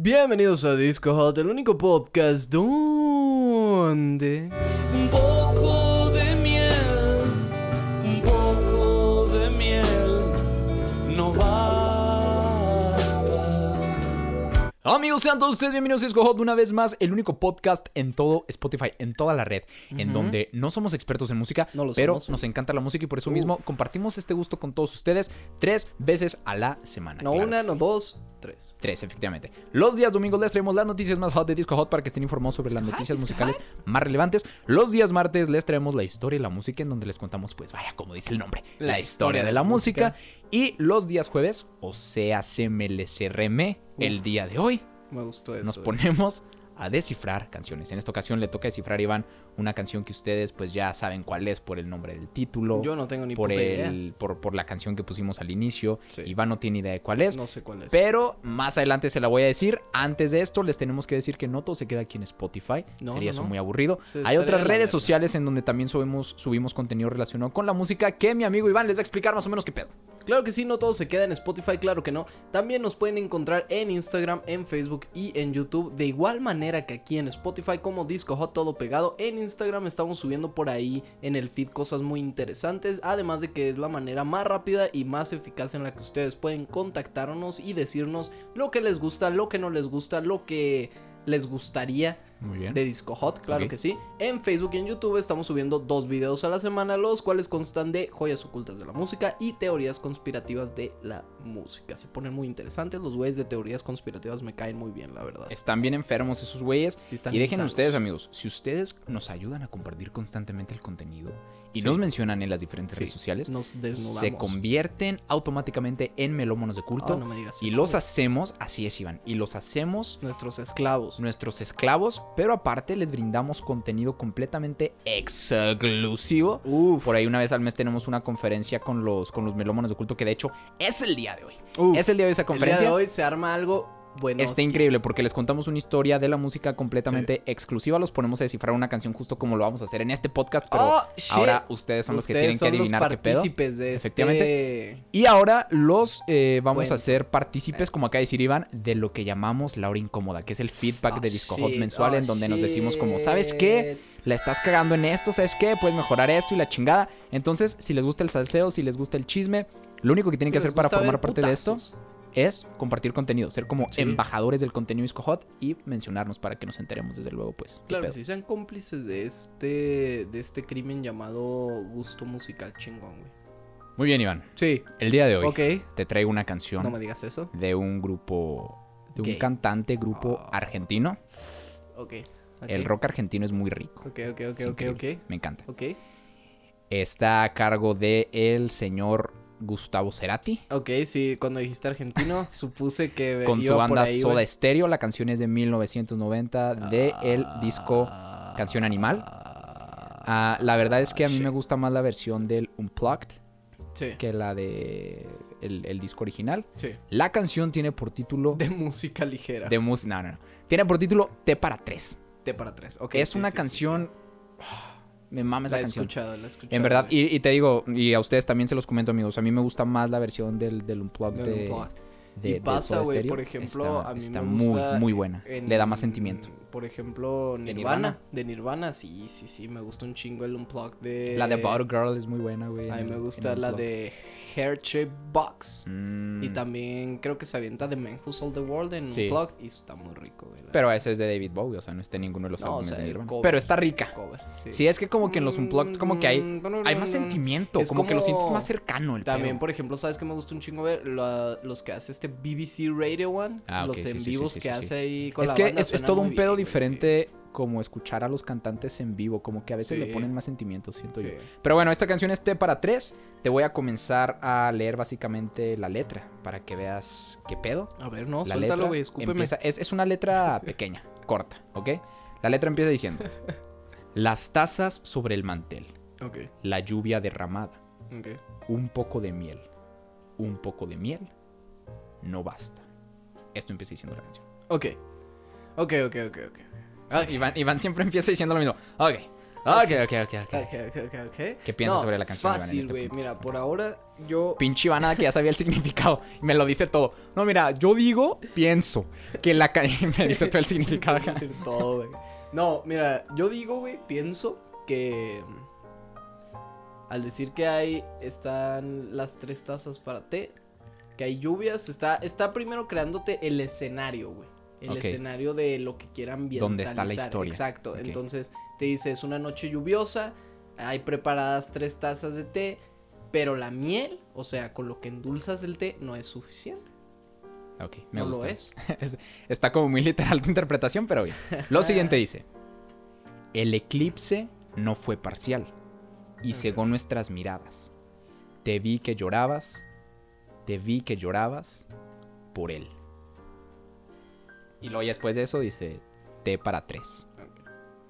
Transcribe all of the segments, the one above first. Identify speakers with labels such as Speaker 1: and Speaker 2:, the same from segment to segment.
Speaker 1: Bienvenidos a Disco Hot, el único podcast donde...
Speaker 2: Un poco de miel, un poco de miel, no basta.
Speaker 3: Amigos, sean todos ustedes bienvenidos a Disco Hot una vez más, el único podcast en todo Spotify, en toda la red, en donde no somos expertos en música,
Speaker 1: No lo
Speaker 3: pero
Speaker 1: somos.
Speaker 3: nos encanta la música y por eso mismo compartimos este gusto con todos ustedes tres veces a la semana.
Speaker 1: No
Speaker 3: Claro
Speaker 1: una, no
Speaker 3: sí.
Speaker 1: dos, tres.
Speaker 3: Tres, efectivamente. Los días domingos les traemos las noticias más hot de Disco Hot para que estén informados sobre las noticias musicales más relevantes. Los días martes les traemos la historia y la música en donde les contamos, pues vaya, como dice el nombre, la, historia de la música. Y los días jueves, o sea, CMLCRM, el día de hoy,
Speaker 1: Me gustó eso.
Speaker 3: nos
Speaker 1: eh.
Speaker 3: A descifrar canciones. En esta ocasión le toca descifrar, Iván, una canción que ustedes pues ya saben cuál es por el nombre del título.
Speaker 1: Yo no tengo ni
Speaker 3: por
Speaker 1: puta idea.
Speaker 3: el, por, por la canción que pusimos al inicio.
Speaker 1: Sí.
Speaker 3: Iván no tiene idea de cuál es.
Speaker 1: No sé cuál es.
Speaker 3: Pero más adelante se la voy a decir. Antes de esto, les tenemos que decir que no todo se queda aquí en Spotify.
Speaker 1: No,
Speaker 3: Sería
Speaker 1: no,
Speaker 3: eso
Speaker 1: no.
Speaker 3: muy aburrido.
Speaker 1: Se
Speaker 3: Hay otras redes sociales en donde también subimos, subimos contenido relacionado con la música que mi amigo Iván les va a explicar más o menos qué pedo.
Speaker 1: Claro que sí, no todo se queda en Spotify, claro que no. También nos pueden encontrar en Instagram, en Facebook y en YouTube. De igual manera que aquí en Spotify, como Disco todo pegado. En Instagram estamos subiendo por ahí en el feed cosas muy interesantes. Además de que es la manera más rápida y más eficaz en la que ustedes pueden contactarnos y decirnos lo que les gusta, lo que no les gusta, lo que les gustaría
Speaker 3: Muy bien.
Speaker 1: de Disco Hot, claro que sí. En Facebook y en YouTube estamos subiendo dos videos a la semana, los cuales constan de joyas ocultas de la música y teorías conspirativas de la música. Se ponen muy interesantes, los güeyes de teorías conspirativas me caen muy bien, la verdad.
Speaker 3: Están bien enfermos esos güeyes.
Speaker 1: Sí, están
Speaker 3: y dejen
Speaker 1: insanos.
Speaker 3: ustedes, amigos, si ustedes nos ayudan a compartir constantemente el contenido y
Speaker 1: Sí.
Speaker 3: nos mencionan en las diferentes
Speaker 1: Sí,
Speaker 3: redes sociales,
Speaker 1: Nos desnudamos.
Speaker 3: se convierten automáticamente en melómonos de culto.
Speaker 1: Ah, no me digas
Speaker 3: y
Speaker 1: eso.
Speaker 3: los hacemos, así es, Iván, y los hacemos
Speaker 1: Nuestros esclavos.
Speaker 3: nuestros esclavos, pero aparte les brindamos contenido completamente exclusivo.
Speaker 1: Uf.
Speaker 3: Por ahí una vez al mes tenemos una conferencia con los, con los melómanos de culto que de hecho es el día de hoy.
Speaker 1: Uf.
Speaker 3: Es el día de esa
Speaker 1: El día
Speaker 3: conferencia.
Speaker 1: de hoy se arma algo bueno.
Speaker 3: Está increíble porque les contamos una historia de la música completamente exclusiva. Los ponemos a descifrar una canción justo como lo vamos a hacer en este podcast, pero
Speaker 1: Oh,
Speaker 3: ahora ustedes son los que tienen que adivinar qué pedo.
Speaker 1: partícipes de
Speaker 3: Efectivamente.
Speaker 1: este...
Speaker 3: Y ahora los eh, vamos
Speaker 1: Bueno.
Speaker 3: a ser partícipes, como de decir Iván, de lo que llamamos la hora incómoda, que es el feedback
Speaker 1: Oh,
Speaker 3: de Disco Hot mensual,
Speaker 1: oh,
Speaker 3: en donde nos decimos como, ¿sabes qué? La estás cagando en esto, ¿sabes qué? Puedes mejorar esto y la chingada. Entonces, si les gusta el salseo, si les gusta el chisme, lo único que tienen que
Speaker 1: Si
Speaker 3: hacer para formar parte de esto. Es compartir contenido, ser como
Speaker 1: Sí.
Speaker 3: embajadores del contenido Disco Hot y mencionarnos para que nos enteremos desde luego, pues.
Speaker 1: Claro, sí sean cómplices de este, de este crimen llamado gusto musical chingón, güey.
Speaker 3: Muy bien, Iván.
Speaker 1: Sí,
Speaker 3: El día de hoy
Speaker 1: ok.
Speaker 3: te traigo una canción
Speaker 1: No me digas eso.
Speaker 3: de un grupo, de un cantante, grupo
Speaker 1: Oh.
Speaker 3: argentino.
Speaker 1: Ok. ok.
Speaker 3: El rock argentino es muy rico.
Speaker 1: Ok, ok, ok, ok.
Speaker 3: Me encanta.
Speaker 1: Ok.
Speaker 3: Está a cargo de el señor Gustavo Cerati.
Speaker 1: Ok, sí, cuando dijiste argentino, supuse que
Speaker 3: Con su
Speaker 1: por
Speaker 3: banda
Speaker 1: ahí,
Speaker 3: Soda. Stereo. La canción es de 1990 de el disco Canción Animal. Ah, la verdad es que a mí
Speaker 1: shit.
Speaker 3: me gusta más la versión del Unplugged
Speaker 1: Sí,
Speaker 3: que la de el, el disco original.
Speaker 1: sí.
Speaker 3: La canción tiene por título
Speaker 1: De música ligera.
Speaker 3: de mus- no, no, no. Tiene por título T para tres.
Speaker 1: T para tres. Ok.
Speaker 3: es
Speaker 1: sí,
Speaker 3: una
Speaker 1: sí,
Speaker 3: canción. Me mama esa
Speaker 1: La he
Speaker 3: canción.
Speaker 1: escuchado, la he escuchado.
Speaker 3: En verdad, y, y te digo, y a ustedes también se los comento, amigos. A mí me gusta más la versión del, del Unplugged
Speaker 1: Del
Speaker 3: de,
Speaker 1: Unplugged.
Speaker 3: de-
Speaker 1: y
Speaker 3: de
Speaker 1: pasa, güey, por ejemplo,
Speaker 3: está,
Speaker 1: a mí
Speaker 3: está
Speaker 1: me
Speaker 3: muy,
Speaker 1: gusta
Speaker 3: muy buena.
Speaker 1: en-
Speaker 3: Le da más sentimiento.
Speaker 1: Por ejemplo, Nirvana,
Speaker 3: Nirvana?
Speaker 1: De Nirvana, sí, sí, sí. Me gusta un chingo el Unplugged de.
Speaker 3: La de Bottle Girl es muy buena, güey.
Speaker 1: A mí me gusta la de Hair Shape Box.
Speaker 3: Mm,
Speaker 1: Y también creo que se avienta de Man Who Sold the World en
Speaker 3: Sí.
Speaker 1: Unplugged. Y está muy rico, güey.
Speaker 3: Pero ese es de David Bowie, o sea, no está en ninguno de los
Speaker 1: No,
Speaker 3: álbumes
Speaker 1: o sea,
Speaker 3: de Nirvana.
Speaker 1: cover.
Speaker 3: Pero está rica.
Speaker 1: cover, sí.
Speaker 3: Sí, es que como que en los Unplugged como que hay, hay más sentimiento,
Speaker 1: Es
Speaker 3: como, que lo sientes más cercano el
Speaker 1: También,
Speaker 3: pedo.
Speaker 1: por ejemplo, ¿sabes que me gusta un chingo ver? La- los que hace este BBC Radio One.
Speaker 3: Ah,
Speaker 1: los en
Speaker 3: sí,
Speaker 1: vivos que hace ahí con
Speaker 3: Es
Speaker 1: la
Speaker 3: que
Speaker 1: banda
Speaker 3: es, todo un pedo
Speaker 1: sí.
Speaker 3: diferente como escuchar a los cantantes en vivo, como que a veces le ponen más sentimientos, siento yo. Pero bueno, esta canción es T para tres. Te voy a comenzar a leer básicamente la letra para que veas qué pedo.
Speaker 1: A ver, no,
Speaker 3: La
Speaker 1: suéltalo, güey, escúpeme.
Speaker 3: empieza, es, es una letra pequeña, corta, ¿ok? La letra empieza diciendo: Las tazas sobre el mantel,
Speaker 1: Ok,
Speaker 3: la lluvia derramada,
Speaker 1: ok.
Speaker 3: un poco de miel, un poco de miel, no basta. Esto empieza diciendo la canción.
Speaker 1: Ok. Ok, ok, ok, ok.
Speaker 3: Iván, Iván siempre empieza diciendo lo mismo. Ok. Ok, ok, ok, ok.
Speaker 1: Ok, ok, ok, ok.
Speaker 3: ¿Qué piensas sobre la canción,
Speaker 1: Fácil,
Speaker 3: este
Speaker 1: güey. Mira, por ahora yo.
Speaker 3: Pinche Ivana que ya sabía el significado. Y me lo dice todo. No, mira, yo digo, pienso. Que la ca- me dice todo el significado.
Speaker 1: Decir todo, güey. No, mira, yo digo, güey, pienso que. Al decir que hay. Están las tres tazas para té. Que hay lluvias. Está, está primero creándote el escenario, güey. El escenario de lo que quieran ambientalizar.
Speaker 3: Donde está la historia.
Speaker 1: Exacto. Entonces te dice, es una noche lluviosa. Hay preparadas tres tazas de té. Pero la miel, o sea, con lo que endulzas el té, no es suficiente.
Speaker 3: Ok, me
Speaker 1: no
Speaker 3: gusta.
Speaker 1: lo es.
Speaker 3: Es- Está como muy literal tu interpretación, pero bien. Lo siguiente dice: El eclipse no fue parcial. Y según nuestras miradas, te vi que llorabas, te vi que llorabas por él. Y luego ya después de eso dice: T para tres.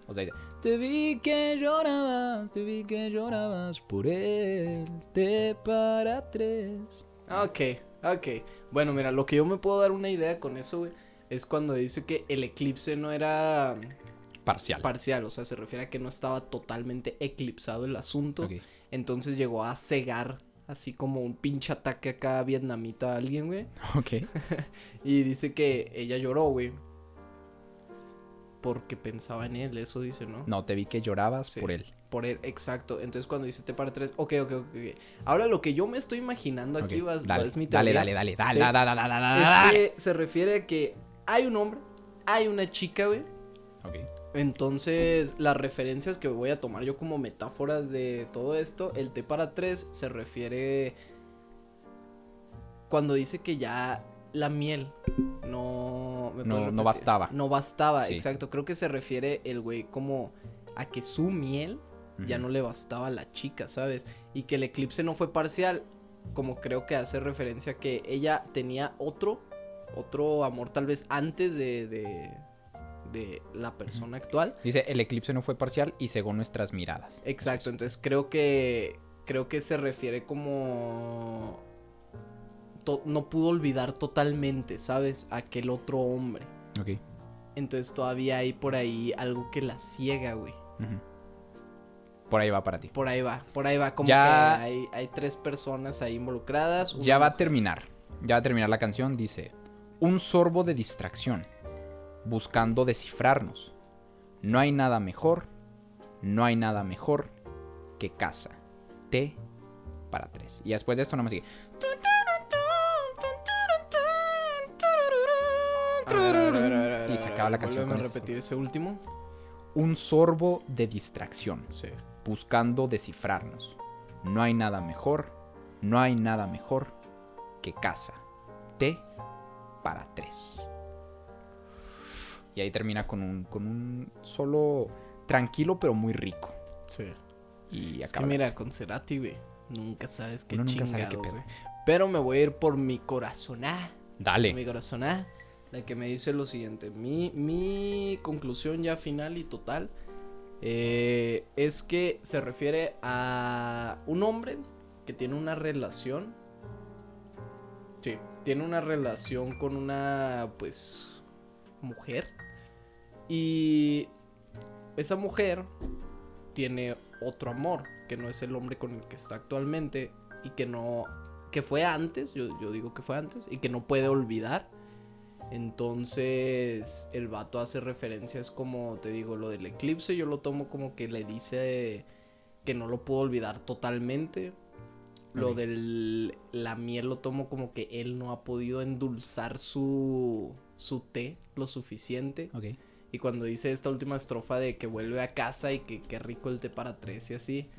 Speaker 3: O sea, dice, te vi que llorabas, te vi que llorabas por él, T para tres.
Speaker 1: Ok, ok. Bueno, mira, lo que yo me puedo dar una idea con eso, güey, es cuando dice que el eclipse no era
Speaker 3: Parcial.
Speaker 1: parcial, o sea, se refiere a que no estaba totalmente eclipsado el asunto. Entonces llegó a cegar, así como un pinche ataque acá vietnamita a alguien, güey.
Speaker 3: Ok.
Speaker 1: Y dice que ella lloró, güey. Porque pensaba en él, eso dice, ¿no?
Speaker 3: No, te vi que llorabas
Speaker 1: Sí.
Speaker 3: por él.
Speaker 1: Por él, exacto. Entonces cuando dice te para tres, ok, ok, ok. Ahora lo que yo me estoy imaginando aquí
Speaker 3: Ok,
Speaker 1: va,
Speaker 3: dale,
Speaker 1: es mi
Speaker 3: dale,
Speaker 1: teoría.
Speaker 3: dale, dale, dale,
Speaker 1: Sí.
Speaker 3: dale, dale, dale, dale,
Speaker 1: Es
Speaker 3: dale.
Speaker 1: que se refiere a que hay un hombre, hay una chica, güey. Entonces, las referencias que voy a tomar yo como metáforas de todo esto, el T para tres se refiere cuando dice que ya la miel no ¿me
Speaker 3: No- no bastaba.
Speaker 1: No bastaba,
Speaker 3: Sí.
Speaker 1: exacto. Creo que se refiere el güey como a que su miel ya no le bastaba a la chica, ¿sabes? Y que el eclipse no fue parcial, como creo que hace referencia a que ella tenía otro, otro amor tal vez antes de, de, de la persona actual.
Speaker 3: Dice, el eclipse no fue parcial y según nuestras miradas.
Speaker 1: Exacto, entonces creo que, creo que se refiere como... to- no pudo olvidar totalmente, ¿sabes? A aquel otro hombre.
Speaker 3: Ok.
Speaker 1: Entonces todavía hay por ahí algo que la ciega, güey.
Speaker 3: Por ahí va para ti.
Speaker 1: Por ahí va, por ahí va. Como
Speaker 3: Ya-
Speaker 1: que hay, hay tres personas ahí involucradas.
Speaker 3: Ya va a terminar. Ya va a terminar la canción. Dice, un sorbo de distracción, buscando descifrarnos. No hay nada mejor, no hay nada mejor que casa. T para tres. Y después de esto nada más sigue. Y se acaba la canción con
Speaker 1: repetir ese último.
Speaker 3: Un sorbo de distracción.
Speaker 1: Sí.
Speaker 3: buscando descifrarnos. No hay nada mejor, no hay nada mejor que casa. T para tres. Y ahí termina con un, con un solo tranquilo pero muy rico.
Speaker 1: Sí.
Speaker 3: Y
Speaker 1: Es que mira, con Cerati, güey. Nunca sabes qué
Speaker 3: Uno nunca
Speaker 1: chingados,
Speaker 3: sabe qué pedo.
Speaker 1: Pero me voy a ir por mi corazoná. Mi
Speaker 3: Dale.
Speaker 1: corazoná. La que me dice lo siguiente. Mi, mi conclusión ya final y total. eh, es que se refiere a un hombre que tiene una relación. Sí, tiene una relación con una, pues, mujer. Y esa mujer tiene otro amor, que no es el hombre con el que está actualmente y que no, que fue antes, yo, yo digo que fue antes, y que no puede olvidar. Entonces el vato hace referencias como, te digo, lo del eclipse, yo lo tomo como que le dice que no lo puedo olvidar totalmente. Lo del la miel lo tomo como que él no ha podido endulzar su, su té lo suficiente.
Speaker 3: Ok.
Speaker 1: Y cuando dice esta última estrofa de que vuelve a casa y que qué rico el té para tres y así.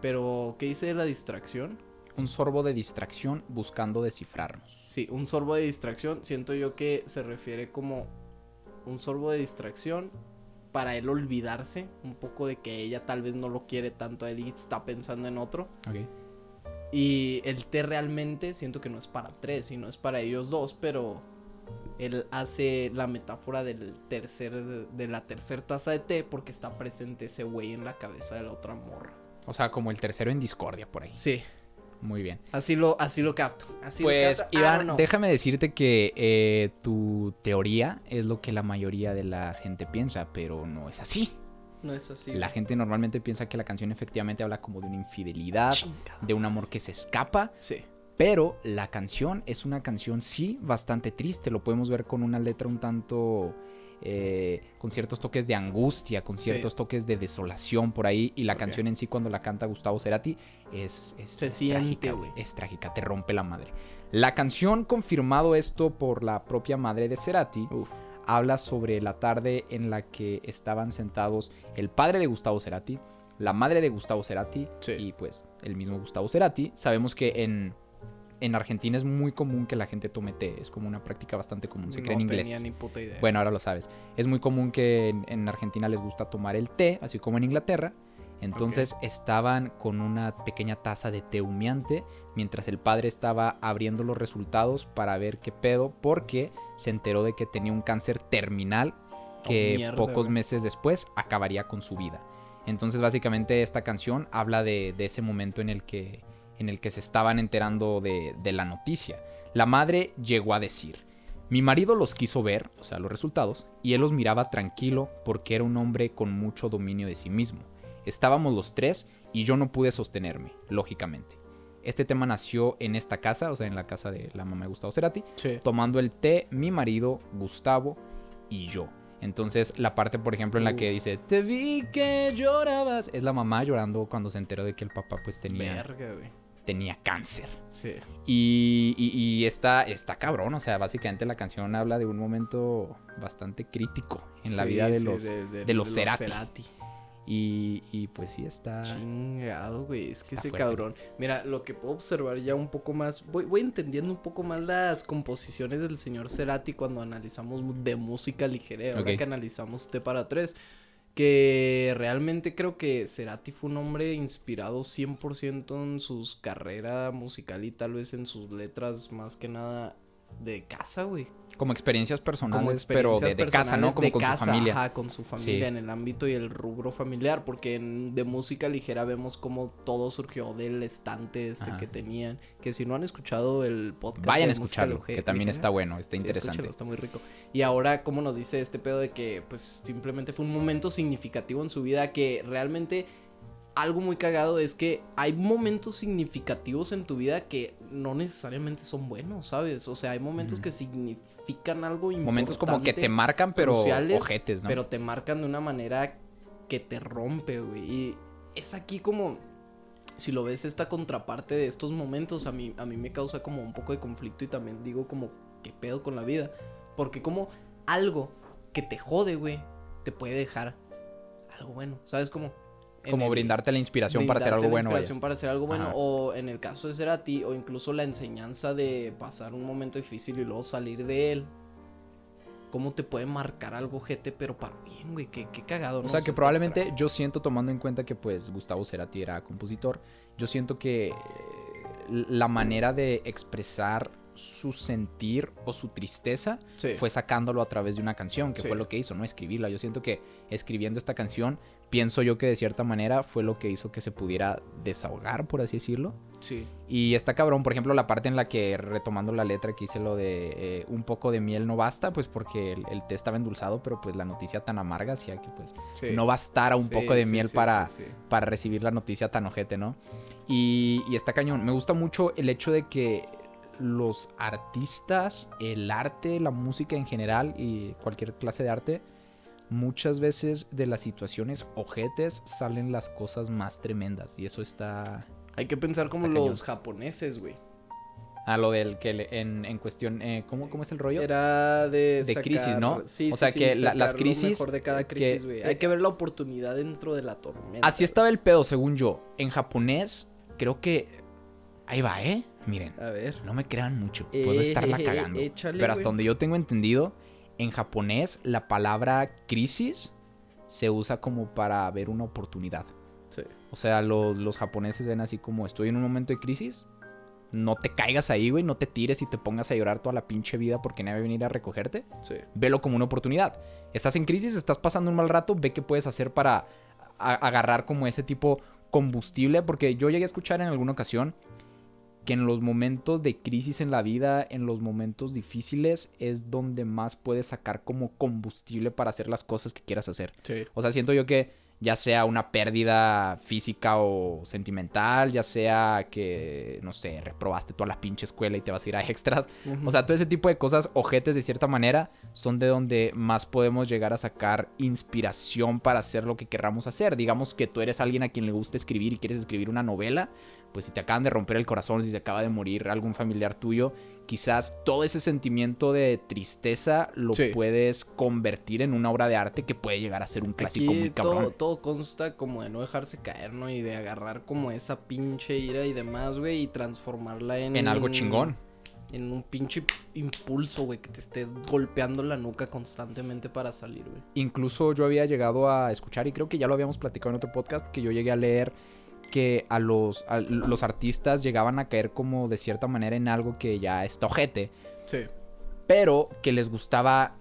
Speaker 1: Pero, ¿qué dice de la distracción?
Speaker 3: Un sorbo de distracción buscando descifrarnos.
Speaker 1: Sí, un sorbo de distracción. Siento yo que se refiere como un sorbo de distracción para él olvidarse un poco de que ella tal vez no lo quiere tanto a él y está pensando en otro.
Speaker 3: Ok.
Speaker 1: Y el té realmente siento que no es para tres, sino es para ellos dos, pero él hace la metáfora del tercer, de la tercera taza de té porque está presente ese güey en la cabeza de la otra morra.
Speaker 3: O sea, como el tercero en discordia por ahí.
Speaker 1: Sí,
Speaker 3: Muy bien.
Speaker 1: así lo, así lo capto. Así lo
Speaker 3: Pues,
Speaker 1: capto. I
Speaker 3: Iván, déjame decirte que eh, tu teoría es lo que la mayoría de la gente piensa, pero no es así.
Speaker 1: No es así.
Speaker 3: La gente normalmente piensa que la canción efectivamente habla como de una infidelidad,
Speaker 1: Chingada.
Speaker 3: de un amor que se escapa,
Speaker 1: Sí.
Speaker 3: Pero la canción es una canción sí bastante triste, lo podemos ver con una letra un tanto... eh, con ciertos toques de angustia, con ciertos toques de desolación por ahí. Y la canción en sí, cuando la canta Gustavo Cerati, es, es,
Speaker 1: Se
Speaker 3: es
Speaker 1: siente,
Speaker 3: trágica,
Speaker 1: güey.
Speaker 3: Es trágica, te rompe la madre. La canción, confirmado esto por la propia madre de Cerati,
Speaker 1: Uf.
Speaker 3: habla sobre la tarde en la que estaban sentados el padre de Gustavo Cerati, la madre de Gustavo Cerati
Speaker 1: Sí.
Speaker 3: y pues el mismo Gustavo Cerati. Sabemos que en, en Argentina es muy común que la gente tome té, es como una práctica bastante común, se cree en
Speaker 1: no
Speaker 3: inglés.
Speaker 1: tenía ni puta idea.
Speaker 3: Bueno, ahora lo sabes. Es muy común que en, en Argentina les gusta tomar el té, así como en Inglaterra. Entonces estaban con una pequeña taza de té humeante mientras el padre estaba abriendo los resultados para ver qué pedo porque se enteró de que tenía un cáncer terminal que
Speaker 1: Oh, mierda,
Speaker 3: pocos meses después acabaría con su vida. Entonces básicamente esta canción habla de, de ese momento en el que, en el que se estaban enterando de, de la noticia. La madre llegó a decir, mi marido los quiso ver, o sea, los resultados, y él los miraba tranquilo porque era un hombre con mucho dominio de sí mismo. Estábamos los tres y yo no pude sostenerme, lógicamente. Este tema nació en esta casa, o sea, en la casa de la mamá de Gustavo Cerati,
Speaker 1: Sí.
Speaker 3: tomando el té mi marido, Gustavo y yo. Entonces, la parte, por ejemplo, en la que dice, te vi que llorabas, es la mamá llorando cuando se enteró de que el papá pues tenía,
Speaker 1: Verga, güey.
Speaker 3: Tenía cáncer.
Speaker 1: Sí.
Speaker 3: Y, y, y está, está cabrón, o sea, básicamente la canción habla de un momento bastante crítico en la
Speaker 1: Sí,
Speaker 3: vida de
Speaker 1: sí,
Speaker 3: los,
Speaker 1: de,
Speaker 3: de los Cerati. Y, y pues sí está...
Speaker 1: Chingado, güey. Es que ese
Speaker 3: fuerte.
Speaker 1: cabrón. Mira, lo que puedo observar ya un poco más. Voy, voy entendiendo un poco más las composiciones del señor Cerati cuando analizamos de música ligera. Ahora que analizamos T para 3. Que realmente creo que Cerati fue un hombre inspirado 100% en sus carrera musical y tal vez en sus letras más que nada de casa, güey.
Speaker 3: Como experiencias personales,
Speaker 1: como experiencias
Speaker 3: pero de, de casa, ¿no? Como
Speaker 1: de
Speaker 3: con
Speaker 1: casa,
Speaker 3: su familia.
Speaker 1: ajá, con su familia
Speaker 3: Sí.
Speaker 1: en el ámbito y el rubro familiar, porque en- de música ligera vemos cómo todo surgió del estante este
Speaker 3: Ajá.
Speaker 1: que tenían, que si no han escuchado el podcast
Speaker 3: Vayan a escucharlo, que también está bueno, está interesante.
Speaker 1: está muy rico. Y ahora cómo nos dice este pedo de que pues simplemente fue un momento significativo en su vida que realmente algo muy cagado es que hay momentos significativos en tu vida que no necesariamente son buenos, ¿sabes? O sea, hay momentos que significan algo importante.
Speaker 3: Momentos como que te marcan, pero
Speaker 1: cruciales,
Speaker 3: ojetes, ¿no?
Speaker 1: Pero te marcan de una manera que te rompe, güey. Y es aquí como, si lo ves, esta contraparte de estos momentos a mí, a mí me causa como un poco de conflicto y también digo como, ¿qué pedo con la vida? Porque como algo que te jode, güey, te puede dejar algo bueno, ¿sabes cómo?
Speaker 3: Como
Speaker 1: el-
Speaker 3: brindarte la inspiración para hacer algo
Speaker 1: la
Speaker 3: bueno. vaya.
Speaker 1: inspiración para hacer algo bueno
Speaker 3: Ajá.
Speaker 1: o en el caso de Cerati o incluso la enseñanza de pasar un momento difícil y luego salir de él cómo te puede marcar algo gente pero para bien güey qué, qué cagado
Speaker 3: O
Speaker 1: ¿no?
Speaker 3: sea que probablemente
Speaker 1: extraño.
Speaker 3: yo siento, tomando en cuenta que pues Gustavo Cerati era compositor, yo siento que eh, la manera de expresar su sentir o su tristeza
Speaker 1: Sí.
Speaker 3: fue sacándolo a través de una canción, que
Speaker 1: Sí.
Speaker 3: fue lo que hizo, ¿no? Escribirla. Yo siento que escribiendo esta canción, pienso yo que de cierta manera fue lo que hizo que se pudiera desahogar, por así decirlo.
Speaker 1: sí
Speaker 3: Y está cabrón, por ejemplo, la parte en la que, retomando la letra que hice lo de eh, un poco de miel no basta, pues porque el, el té estaba endulzado, pero pues la noticia tan amarga hacía que pues
Speaker 1: sí.
Speaker 3: no bastara un
Speaker 1: Sí,
Speaker 3: poco de
Speaker 1: sí,
Speaker 3: miel para, para recibir la noticia tan ojete, ¿no? Y, y está cañón. Me gusta mucho el hecho de que los artistas, el arte, la música en general y cualquier clase de arte, muchas veces de las situaciones ojetes salen las cosas más tremendas. Y eso está
Speaker 1: hay que pensar como los japoneses güey
Speaker 3: a lo del que le- en, en cuestión, eh, ¿cómo, ¿cómo es el rollo?
Speaker 1: era de
Speaker 3: De
Speaker 1: sacar-
Speaker 3: crisis, ¿no?
Speaker 1: sí,
Speaker 3: O
Speaker 1: sí,
Speaker 3: sea,
Speaker 1: sí,
Speaker 3: que la- las
Speaker 1: sacar lo
Speaker 3: crisis
Speaker 1: mejor de cada crisis güey hay que ver la oportunidad dentro de la tormenta
Speaker 3: Así estaba el pedo, según yo. En japonés, creo que... Ahí va, ¿eh? Miren.
Speaker 1: a ver
Speaker 3: No me crean mucho, puedo estarla
Speaker 1: Eh,
Speaker 3: cagando.
Speaker 1: échale,
Speaker 3: pero hasta donde yo tengo entendido, en japonés la palabra crisis se usa como para ver una oportunidad.
Speaker 1: sí
Speaker 3: O sea, los, los japoneses ven así como estoy en un momento de crisis. No te caigas ahí, güey, no te tires y te pongas a llorar toda la pinche vida porque nadie va a venir a recogerte.
Speaker 1: sí
Speaker 3: Velo como una oportunidad. Estás en crisis, estás pasando un mal rato, ve qué puedes hacer para agarrar como ese tipo combustible. Porque yo llegué a escuchar en alguna ocasión que en los momentos de crisis en la vida, en los momentos difíciles, es donde más puedes sacar como combustible para hacer las cosas que quieras hacer.
Speaker 1: sí
Speaker 3: O sea, siento yo que Ya sea una pérdida física o sentimental, ya sea que, no sé, reprobaste toda la pinche escuela y te vas a ir a extras. O sea, todo ese tipo de cosas, ojetes de cierta manera, son de donde más podemos llegar a sacar inspiración para hacer lo que querramos hacer. Digamos que tú eres alguien a quien le gusta escribir y quieres escribir una novela, pues si te acaban de romper el corazón, si se acaba de morir algún familiar tuyo, quizás todo ese sentimiento de tristeza lo
Speaker 1: Sí.
Speaker 3: puedes convertir en una obra de arte que puede llegar a ser un clásico
Speaker 1: Aquí
Speaker 3: muy
Speaker 1: todo,
Speaker 3: cabrón.
Speaker 1: Todo consta como de no dejarse caer, ¿no? Y de agarrar como esa pinche ira y demás, güey, y transformarla en...
Speaker 3: En algo chingón.
Speaker 1: En un pinche impulso, güey, que te esté golpeando la nuca constantemente para salir, güey.
Speaker 3: Incluso yo había llegado a escuchar, y creo que ya lo habíamos platicado en otro podcast, que yo llegué a leer que a los, a los artistas llegaban a caer como de cierta manera en algo que ya está ojete,
Speaker 1: Sí.
Speaker 3: pero que les gustaba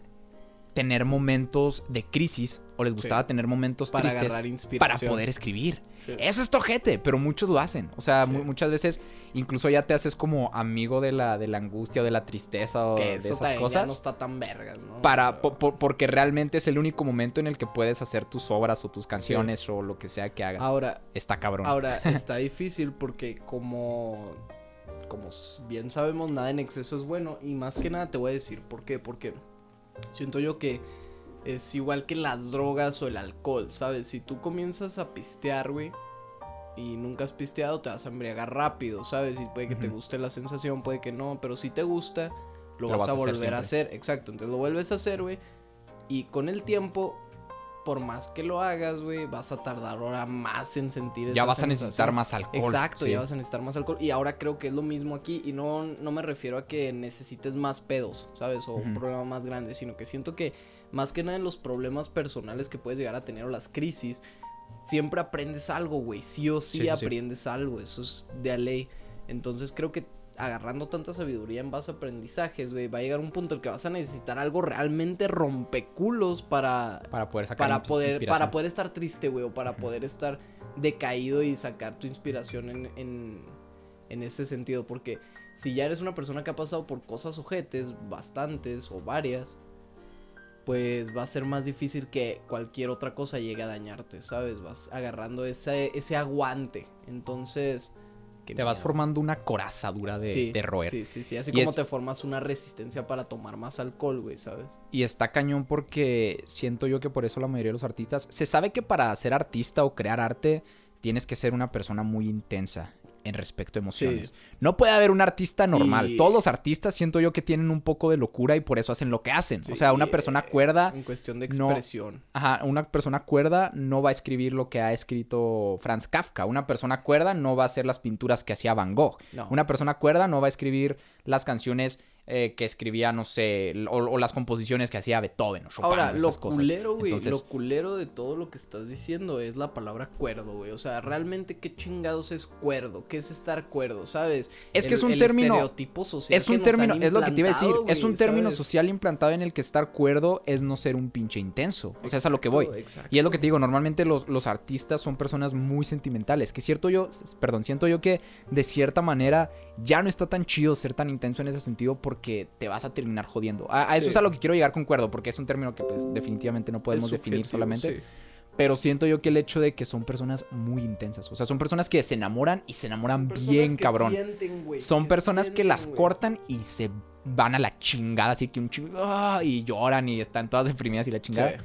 Speaker 3: tener momentos de crisis o les gustaba tener momentos
Speaker 1: Para
Speaker 3: tristes para poder escribir.
Speaker 1: Sí.
Speaker 3: Eso es tojete, pero muchos lo hacen. O sea,
Speaker 1: Sí.
Speaker 3: mu- muchas veces incluso ya te haces como amigo de la, de la angustia o de la tristeza o
Speaker 1: Que
Speaker 3: de esas
Speaker 1: también ya
Speaker 3: cosas.
Speaker 1: no está tan vergas, ¿no?
Speaker 3: Para, po- po- porque realmente es el único momento en el que puedes hacer tus obras o tus canciones o lo que sea que hagas.
Speaker 1: Ahora,
Speaker 3: Está cabrón.
Speaker 1: Ahora, está difícil porque como, como bien sabemos, nada en exceso es bueno. Y más que nada te voy a decir por qué. Porque siento yo que es igual que las drogas o el alcohol, ¿sabes? Si tú comienzas a pistear, güey, y nunca has pisteado, te vas a embriagar rápido, ¿sabes? Y puede que te guste la sensación, puede que no. Pero si te gusta, lo,
Speaker 3: Lo
Speaker 1: vas,
Speaker 3: vas
Speaker 1: a
Speaker 3: a hacer
Speaker 1: volver a
Speaker 3: siempre.
Speaker 1: hacer. Exacto, entonces lo vuelves a hacer, güey. Y con el tiempo... Por más que lo hagas, güey, vas a tardar ahora más en sentir
Speaker 3: ya
Speaker 1: esa
Speaker 3: vas a necesitar más alcohol.
Speaker 1: Exacto,
Speaker 3: sí.
Speaker 1: ya vas a necesitar más alcohol. Y ahora creo que es lo mismo aquí. Y no, no me refiero a que necesites más pedos, ¿sabes? O un problema más grande. Sino que siento que más que nada en los problemas personales que puedes llegar a tener o las crisis, siempre aprendes algo, güey. Sí o sí,
Speaker 3: Sí, sí, sí.
Speaker 1: aprendes algo. Eso es de a ley. Entonces creo que agarrando tanta sabiduría en base a aprendizajes, güey, va a llegar un punto en el que vas a necesitar algo realmente rompeculos para
Speaker 3: Para poder sacar
Speaker 1: para poder, para poder estar triste, güey, o para poder estar decaído y sacar tu inspiración en, en, en ese sentido. Porque si ya eres una persona que ha pasado por cosas ojetes, bastantes o varias, pues va a ser más difícil que cualquier otra cosa llegue a dañarte, ¿sabes? Vas agarrando ese, ese aguante. Entonces... qué
Speaker 3: Te vas formando una corazadura de,
Speaker 1: Sí,
Speaker 3: de roer.
Speaker 1: Sí, sí, sí. Así
Speaker 3: Y
Speaker 1: como
Speaker 3: es-
Speaker 1: te formas una resistencia para tomar más alcohol, güey, ¿sabes?
Speaker 3: Y está cañón porque siento yo que por eso la mayoría de los artistas. Se sabe que para ser artista o crear arte tienes que ser una persona muy intensa en respecto a emociones.
Speaker 1: Sí.
Speaker 3: No puede haber un artista normal.
Speaker 1: Y-
Speaker 3: Todos los artistas siento yo que tienen un poco de locura y por eso hacen lo que hacen.
Speaker 1: Sí,
Speaker 3: o sea, una persona
Speaker 1: eh,
Speaker 3: cuerda.
Speaker 1: En cuestión de
Speaker 3: no-
Speaker 1: expresión.
Speaker 3: Ajá, una persona cuerda no va a escribir lo que ha escrito Franz Kafka. Una persona cuerda no va a hacer las pinturas que hacía Van Gogh.
Speaker 1: No.
Speaker 3: Una persona cuerda no va a escribir las canciones eh, que escribía, no sé, o, o las composiciones que hacía Beethoven o Chopin.
Speaker 1: Ahora,
Speaker 3: o
Speaker 1: lo
Speaker 3: esas cosas.
Speaker 1: culero, güey,
Speaker 3: Entonces,
Speaker 1: lo culero de todo lo que estás diciendo es la palabra cuerdo, güey. O sea, realmente qué chingados es cuerdo, qué es estar cuerdo, ¿sabes?
Speaker 3: Es que
Speaker 1: El-
Speaker 3: es un
Speaker 1: el
Speaker 3: término-
Speaker 1: estereotipo social
Speaker 3: es un término, es lo que te iba a decir, es un término
Speaker 1: ¿sabes?
Speaker 3: social implantado en el que estar cuerdo es no ser un pinche intenso. O sea, es a lo que voy.
Speaker 1: Exacto.
Speaker 3: Y es lo que te digo, normalmente los, los artistas son personas muy sentimentales. Que cierto yo, perdón, siento yo que de cierta manera ya no está tan chido ser tan intenso en ese sentido porque te vas a terminar jodiendo. A, a eso
Speaker 1: Sí.
Speaker 3: es a lo que quiero llegar con cuerdo, porque es un término que pues definitivamente no podemos definir solamente.
Speaker 1: sí.
Speaker 3: Pero siento yo que el hecho de que son personas muy intensas. O sea, son personas que se enamoran y se enamoran bien
Speaker 1: que
Speaker 3: cabrón.
Speaker 1: sienten,
Speaker 3: Son
Speaker 1: que
Speaker 3: personas que las cortan y se van a la chingada, así que un chingo, ¡ah! y lloran y están todas deprimidas y la chingada.
Speaker 1: Sí.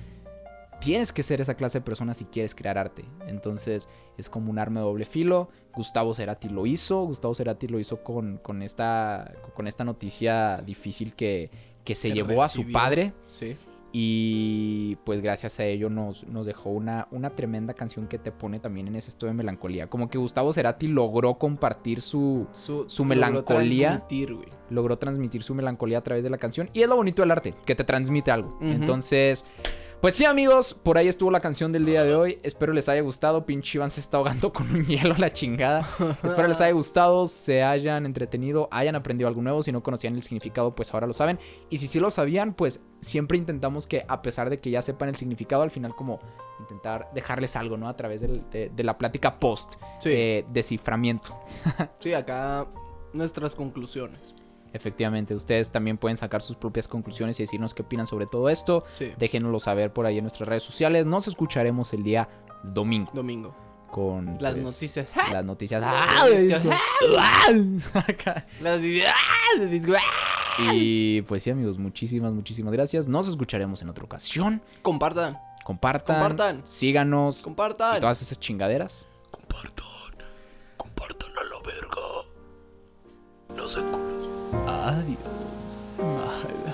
Speaker 3: Tienes que ser esa clase de persona si quieres crear arte. Entonces es como un arma de doble filo. Gustavo Cerati lo hizo. Gustavo Cerati lo hizo con, con, esta, con esta noticia difícil que, que se
Speaker 1: Que
Speaker 3: llevó a su padre.
Speaker 1: Sí.
Speaker 3: Y pues gracias a ello nos, nos dejó una, una tremenda canción que te pone también en ese estado de melancolía. Como que Gustavo Cerati logró compartir su,
Speaker 1: Su,
Speaker 3: Su
Speaker 1: logró
Speaker 3: melancolía.
Speaker 1: transmitir,
Speaker 3: logró transmitir su melancolía a través de la canción. Y es lo bonito del arte, que te transmite algo. Entonces, pues sí, amigos, por ahí estuvo la canción del día de hoy. Espero les haya gustado. Pinche Iván se está ahogando con un hielo, la chingada. Espero les haya gustado, se hayan entretenido, hayan aprendido algo nuevo. Si no conocían el significado, pues ahora lo saben. Y si sí lo sabían, pues siempre intentamos que, a pesar de que ya sepan el significado, al final, como intentar dejarles algo, ¿no? A través del- de, de la plática post,
Speaker 1: Sí.
Speaker 3: eh, desciframiento.
Speaker 1: Sí, acá nuestras conclusiones.
Speaker 3: Efectivamente, ustedes también pueden sacar sus propias conclusiones y decirnos qué opinan sobre todo esto.
Speaker 1: Sí.
Speaker 3: Déjenoslo saber por ahí en nuestras redes sociales. Nos escucharemos el día domingo.
Speaker 1: Domingo.
Speaker 3: Con
Speaker 1: Las
Speaker 3: pues,
Speaker 1: noticias.
Speaker 3: Las noticias.
Speaker 1: Las
Speaker 3: y pues sí, amigos, muchísimas, muchísimas gracias. Nos escucharemos en otra ocasión.
Speaker 1: Compartan,
Speaker 3: Compartan.
Speaker 1: Compartan.
Speaker 3: Síganos.
Speaker 1: compartan.
Speaker 3: y todas esas chingaderas.
Speaker 2: Compartan. Compartan a la verga. No se
Speaker 3: Adiós. Bye.